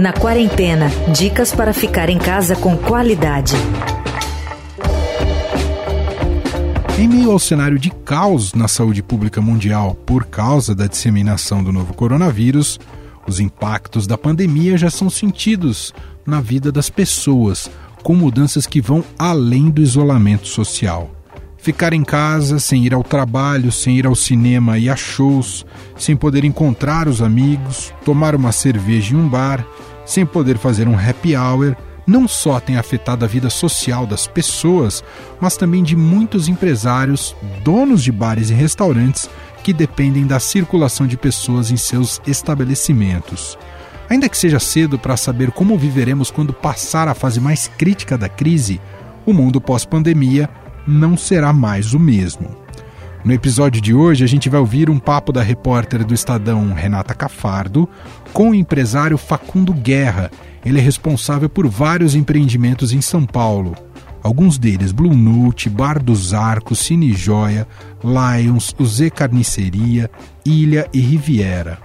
Na quarentena, dicas para ficar em casa com qualidade. Em meio ao cenário de caos na saúde pública mundial por causa da disseminação do novo coronavírus, os impactos da pandemia já são sentidos na vida das pessoas, com mudanças que vão além do isolamento social. Ficar em casa, sem ir ao trabalho, sem ir ao cinema e a shows, sem poder encontrar os amigos, tomar uma cerveja em um bar, sem poder fazer um happy hour, não só tem afetado a vida social das pessoas, mas também de muitos empresários, donos de bares e restaurantes que dependem da circulação de pessoas em seus estabelecimentos. Ainda que seja cedo para saber como viveremos quando passar a fase mais crítica da crise, o mundo pós-pandemia não será mais o mesmo. No episódio de hoje, a gente vai ouvir um papo da repórter do Estadão Renata Cafardo com o empresário Facundo Guerra. Ele é responsável por vários empreendimentos em São Paulo. Alguns deles Blue Note, Bar dos Arcos, Cine Joia, Lions, Z Carniceria, Ilha e Riviera.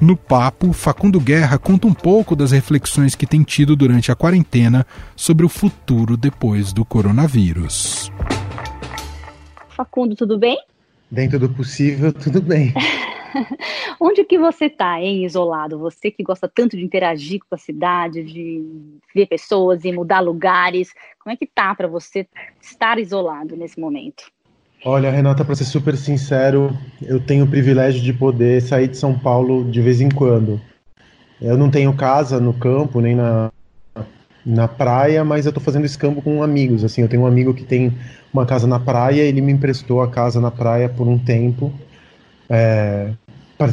No papo, Facundo Guerra conta um pouco das reflexões que tem tido durante a quarentena sobre o futuro depois do coronavírus. Facundo, tudo bem? Dentro do possível, tudo bem. Onde que você está, hein, isolado? Você que gosta tanto de interagir com a cidade, de ver pessoas e mudar lugares, como é que tá para você estar isolado nesse momento? Olha, Renata, para ser super sincero, eu tenho o privilégio de poder sair de São Paulo de vez em quando. Eu não tenho casa no campo, nem na, na praia, mas eu estou fazendo escambo com amigos. Assim, eu tenho um amigo que tem uma casa na praia, ele me emprestou a casa na praia por um tempo. É,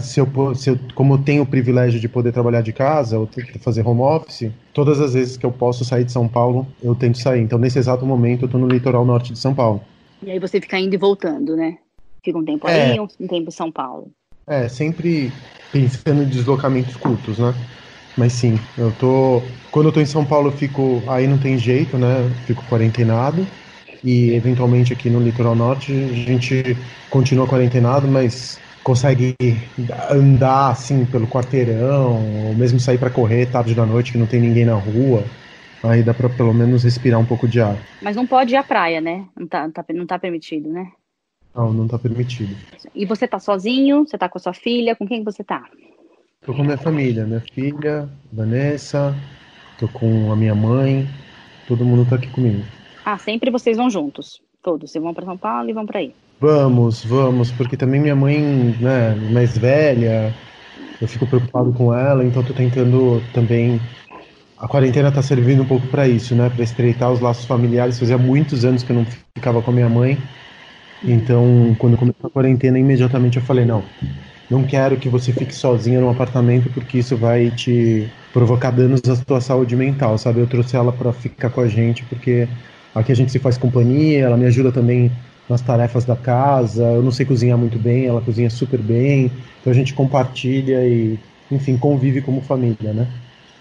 se eu, se eu, como eu tenho o privilégio de poder trabalhar de casa, ou fazer home office, todas as vezes que eu posso sair de São Paulo, eu tento sair. Então, nesse exato momento, eu estou no litoral norte de São Paulo. E aí você fica indo e voltando, né? Fica um tempo é, aí, um tempo em São Paulo. É, sempre pensando em deslocamentos curtos, né? Mas sim, eu tô. Quando eu tô em São Paulo, eu fico. Aí não tem jeito, né? Fico quarentenado. E eventualmente aqui no litoral norte a gente continua quarentenado, mas consegue andar assim pelo quarteirão, ou mesmo sair para correr tarde da noite que não tem ninguém na rua. Aí dá pra pelo menos respirar um pouco de ar. Mas não pode ir à praia, né? Não tá, não tá, não tá permitido, né? Não, não tá permitido. E você tá sozinho? Você tá com a sua filha? Com quem você tá? Tô com a minha família, minha filha, Vanessa, tô com a minha mãe, todo mundo tá aqui comigo. Ah, sempre vocês vão juntos? Todos? Vocês vão para São Paulo e vão para aí? Vamos, vamos, porque também minha mãe, né, mais velha, eu fico preocupado com ela, então tô tentando também a quarentena está servindo um pouco para isso, né? Para estreitar os laços familiares. Fazia muitos anos que eu não ficava com a minha mãe. Então, quando começou a quarentena, imediatamente eu falei: não, não quero que você fique sozinha num apartamento porque isso vai te provocar danos à sua saúde mental, sabe? Eu trouxe ela para ficar com a gente porque aqui a gente se faz companhia, ela me ajuda também nas tarefas da casa. Eu não sei cozinhar muito bem, ela cozinha super bem. Então a gente compartilha e, enfim, convive como família, né?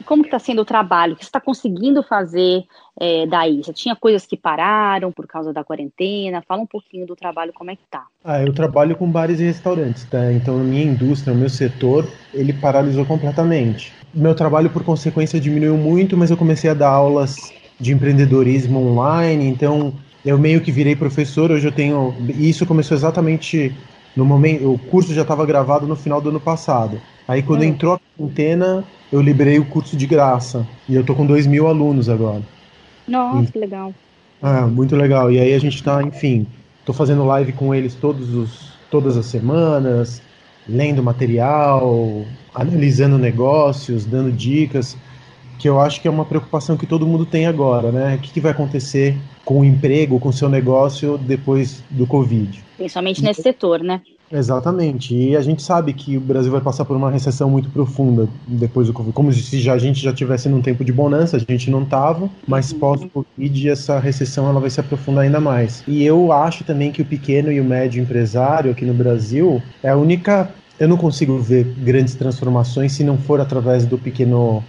Como está sendo o trabalho? O que você está conseguindo fazer é, daí? Você tinha coisas que pararam por causa da quarentena? Fala um pouquinho do trabalho, como é que tá? Ah, eu trabalho com bares e restaurantes, tá? Então, a minha indústria, o meu setor, ele paralisou completamente. Meu trabalho, por consequência, diminuiu muito, mas eu comecei a dar aulas de empreendedorismo online, então eu meio que virei professor, hoje eu tenho... E isso começou exatamente no momento... O curso já estava gravado no final do ano passado. Aí, quando hum. entrou a quarentena, eu liberei o curso de graça. E eu tô com dois mil alunos agora. Nossa, e... que legal. Ah, muito legal. E aí a gente tá, enfim, tô fazendo live com eles todos os, todas as semanas, lendo material, analisando negócios, dando dicas, que eu acho que é uma preocupação que todo mundo tem agora, né? O que, que vai acontecer com o emprego, com o seu negócio depois do Covid? Principalmente nesse setor, né? Exatamente. E a gente sabe que o Brasil vai passar por uma recessão muito profunda depois do Covid. Como se já, a gente já tivesse num tempo de bonança, a gente não estava, mas uhum. pós-Covid essa recessão ela vai se aprofundar ainda mais. E eu acho também que o pequeno e o médio empresário aqui no Brasil é a única. Eu não consigo ver grandes transformações se não for através do pequeno,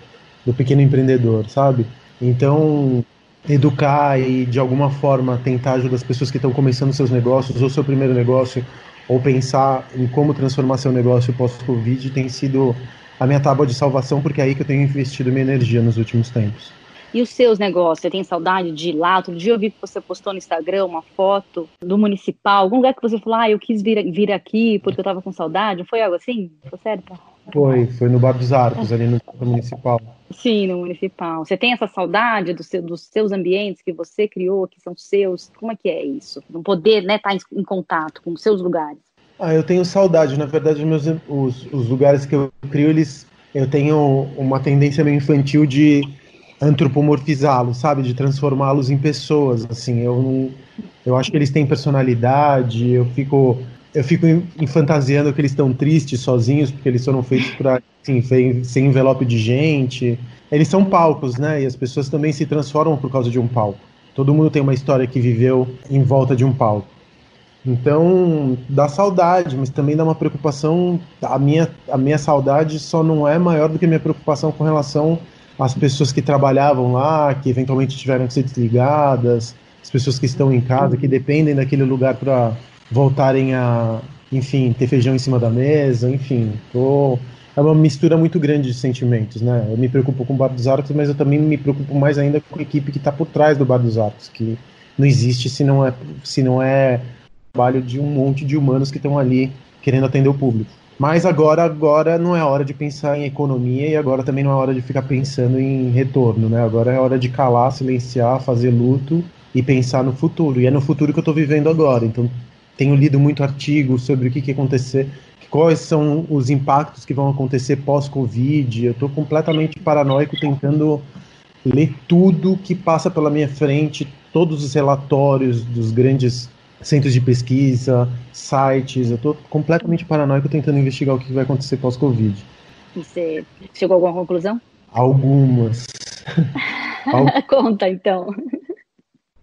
do pequeno empreendedor, sabe? Então, educar e de alguma forma tentar ajudar as pessoas que estão começando seus negócios ou seu primeiro negócio ou pensar em como transformar seu negócio pós-Covid tem sido a minha tábua de salvação, porque é aí que eu tenho investido minha energia nos últimos tempos. E os seus negócios? Você tem saudade de ir lá? Outro dia eu vi que você postou no Instagram uma foto do municipal, algum lugar que você falou, ah, eu quis vir, vir aqui porque eu tava com saudade. Foi algo assim? Foi certo? Foi, foi no Bar dos Arcos, ali no municipal. Sim, no municipal. Você tem essa saudade do seu, dos seus ambientes que você criou, que são seus? Como é que é isso? Não poder né, estar tá em, em contato com os seus lugares. Ah, eu tenho saudade. Na verdade, meus, os, os lugares que eu crio, eles, eu tenho uma tendência meio infantil de antropomorfizá-los, sabe, de transformá-los em pessoas. Assim, eu eu acho que eles têm personalidade. Eu fico, eu fico fantasiando que eles estão tristes, sozinhos, porque eles foram feitos para, assim, sem envelope de gente. Eles são palcos, né? E as pessoas também se transformam por causa de um palco. Todo mundo tem uma história que viveu em volta de um palco. Então, dá saudade, mas também dá uma preocupação. A minha, a minha saudade só não é maior do que a minha preocupação com relação às pessoas que trabalhavam lá, que eventualmente tiveram que ser desligadas, as pessoas que estão em casa, que dependem daquele lugar para voltarem a, enfim, ter feijão em cima da mesa, enfim. Tô, é uma mistura muito grande de sentimentos, né? Eu me preocupo com o Bar dos Arcos, mas eu também me preocupo mais ainda com a equipe que está por trás do Bar dos Arcos, que não existe se não é, se não é trabalho de um monte de humanos que estão ali querendo atender o público. Mas agora, agora não é hora de pensar em economia e agora também não é hora de ficar pensando em retorno, né? Agora é hora de calar, silenciar, fazer luto e pensar no futuro. E é no futuro que eu estou vivendo agora. Então, tenho lido muito artigo sobre o que, que acontecer, quais são os impactos que vão acontecer pós-Covid. Eu estou completamente paranoico tentando ler tudo que passa pela minha frente, todos os relatórios dos grandes centros de pesquisa, sites. Eu estou completamente paranoico tentando investigar o que vai acontecer pós-Covid. Você chegou a alguma conclusão? Algumas. Conta então.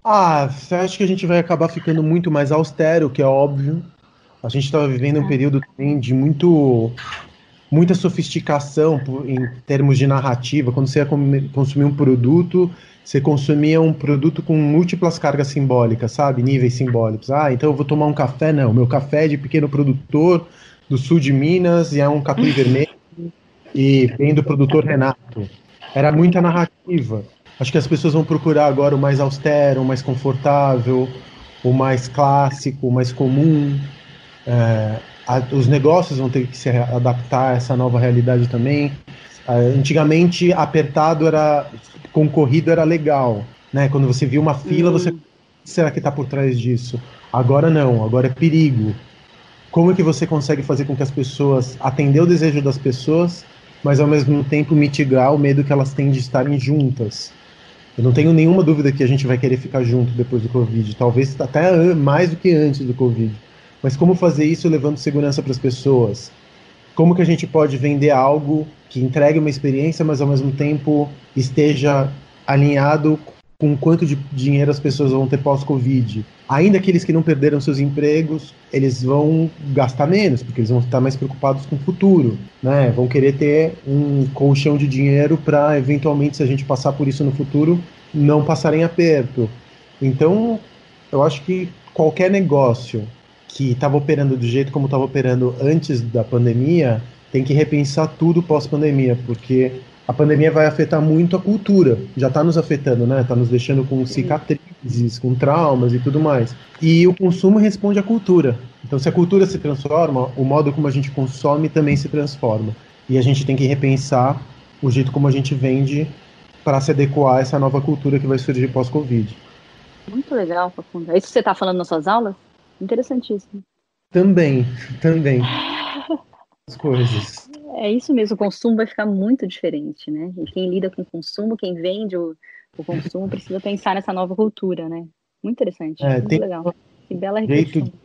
Ah, acho que a gente vai acabar ficando muito mais austero, que é óbvio. A gente estava vivendo um é. período também de muito muita sofisticação em termos de narrativa. Quando você ia consumir um produto, você consumia um produto com múltiplas cargas simbólicas, sabe? Níveis simbólicos. Ah, então eu vou tomar um café? Não, meu café é de pequeno produtor do sul de Minas e é um capim vermelho e vem do produtor Renato. Era muita narrativa. Acho que as pessoas vão procurar agora o mais austero, o mais confortável, o mais clássico, o mais comum. É, a, os negócios vão ter que se adaptar a essa nova realidade também. Uh, antigamente, apertado era concorrido era legal, né? Quando você via uma fila, você será que está por trás disso? Agora não, agora é perigo. Como é que você consegue fazer com que as pessoas atender o desejo das pessoas, mas ao mesmo tempo mitigar o medo que elas têm de estarem juntas? Eu não tenho nenhuma dúvida que a gente vai querer ficar junto depois do Covid, talvez até mais do que antes do Covid. Mas como fazer isso levando segurança para as pessoas? Como que a gente pode vender algo que entregue uma experiência, mas ao mesmo tempo esteja alinhado com quanto de dinheiro as pessoas vão ter pós-Covid. Ainda aqueles que não perderam seus empregos, eles vão gastar menos, porque eles vão estar mais preocupados com o futuro, né? Vão querer ter um colchão de dinheiro para, eventualmente, se a gente passar por isso no futuro, não passarem aperto. Então, eu acho que qualquer negócio que estava operando do jeito como estava operando antes da pandemia, tem que repensar tudo pós-pandemia, porque a pandemia vai afetar muito a cultura. Já está nos afetando, né? Está nos deixando com cicatrizes, com traumas e tudo mais. E o consumo responde à cultura. Então, se a cultura se transforma, o modo como a gente consome também se transforma. E a gente tem que repensar o jeito como a gente vende para se adequar a essa nova cultura que vai surgir pós-Covid. Muito legal, Facundo. É isso que você está falando nas suas aulas? Interessantíssimo. Também, também. As coisas. É isso mesmo, o consumo vai ficar muito diferente, né? E quem lida com o consumo, quem vende o, o consumo, precisa pensar nessa nova cultura, né? Muito interessante, é, muito legal. Que bela reflexão. Jeito...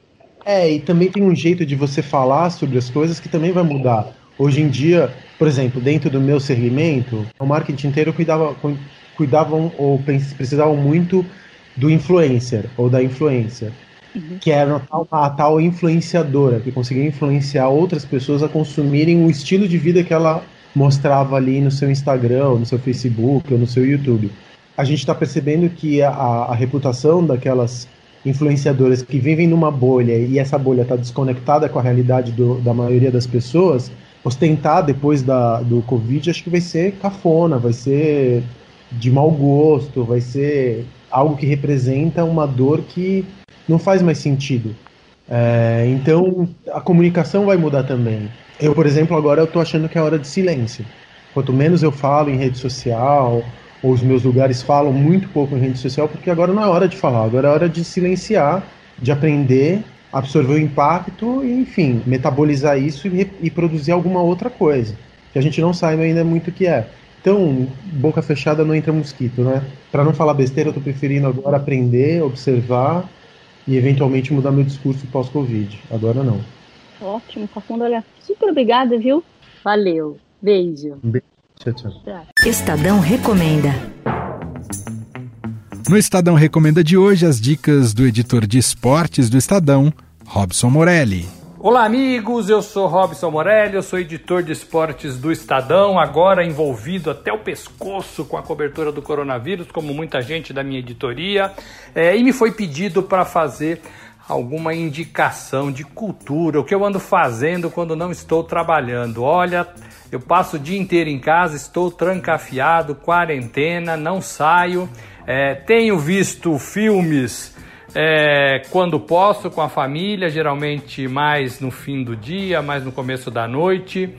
É, e também tem um jeito de você falar sobre as coisas que também vai mudar. Hoje em dia, por exemplo, dentro do meu segmento, o marketing inteiro cuidava, cuidavam ou precisavam muito do influencer ou da influencer uhum. que era a tal, a tal influenciadora, que conseguia influenciar outras pessoas a consumirem o estilo de vida que ela mostrava ali no seu Instagram, no seu Facebook, ou no seu YouTube. A gente está percebendo que a, a reputação daquelas influenciadoras que vivem numa bolha e essa bolha está desconectada com a realidade do, da maioria das pessoas ostentar depois da, do Covid, acho que vai ser cafona, vai ser de mau gosto, vai ser algo que representa uma dor que não faz mais sentido. É, então a comunicação vai mudar também. Eu, por exemplo, agora eu tô achando que é hora de silêncio. Quanto menos eu falo em rede social, ou os meus lugares falam muito pouco em rede social, porque agora não é hora de falar, agora é hora de silenciar, de aprender, absorver o impacto e, enfim, metabolizar isso e, e produzir alguma outra coisa, que a gente não sabe ainda muito o que é. Então, boca fechada não entra mosquito, né? Para não falar besteira, eu tô preferindo agora aprender, observar e eventualmente mudar meu discurso pós-Covid. Agora não. Ótimo, Facundo, olha, super obrigada, viu? Valeu. Beijo. Beijo. Tchau, tchau. Estadão Recomenda. No Estadão Recomenda de hoje, as dicas do editor de esportes do Estadão, Robson Morelli. Olá, amigos. Eu sou Robson Morelli, eu sou editor de esportes do Estadão, agora envolvido até o pescoço com a cobertura do coronavírus, como muita gente da minha editoria. É, e me foi pedido para fazer alguma indicação de cultura, o que eu ando fazendo quando não estou trabalhando. Olha, eu passo o dia inteiro em casa, estou trancafiado, quarentena, não saio. É, tenho visto filmes é, quando posso com a família, geralmente mais no fim do dia, mais no começo da noite.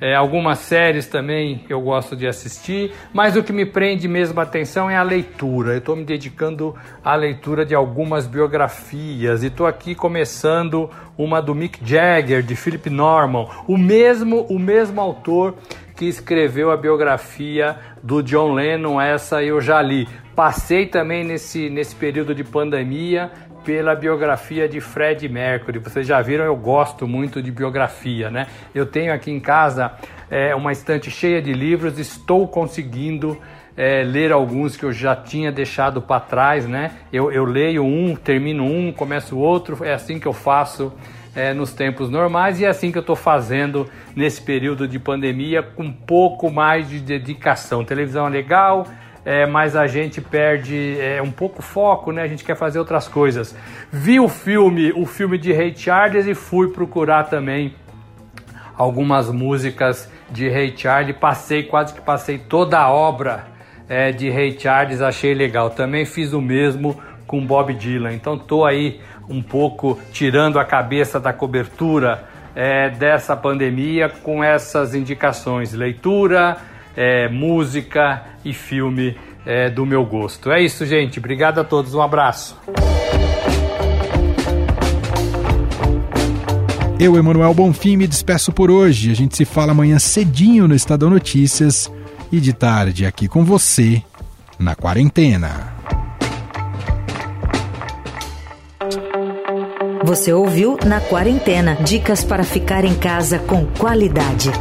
É, algumas séries também eu gosto de assistir, mas o que me prende mesmo a atenção é a leitura. Eu estou me dedicando à leitura de algumas biografias e estou aqui começando uma do Mick Jagger, de Philip Norman, o mesmo, o mesmo autor que escreveu a biografia do John Lennon, essa eu já li. Passei também nesse, nesse período de pandemia pela biografia de Fred Mercury. Vocês já viram, eu gosto muito de biografia, né? Eu tenho aqui em casa é, uma estante cheia de livros, estou conseguindo é, ler alguns que eu já tinha deixado para trás, né? Eu, eu leio um, termino um, começo outro, é assim que eu faço é, nos tempos normais e é assim que eu estou fazendo nesse período de pandemia com um pouco mais de dedicação. Televisão é legal, é, mas a gente perde é, um pouco foco, né? A gente quer fazer outras coisas. Vi o filme, o filme de Ray Charles e fui procurar também algumas músicas de Ray Charles. Passei, quase que passei toda a obra é, de Ray Charles, achei legal. Também fiz o mesmo com Bob Dylan. Então tô aí um pouco tirando a cabeça da cobertura é, dessa pandemia com essas indicações: leitura, é, música e filme é, do meu gosto. É isso, gente. Obrigado a todos. Um abraço. Eu, Emanuel Bonfim, me despeço por hoje. A gente se fala amanhã cedinho no Estadão Notícias e de tarde aqui com você na quarentena. Você ouviu Na Quarentena dicas para ficar em casa com qualidade.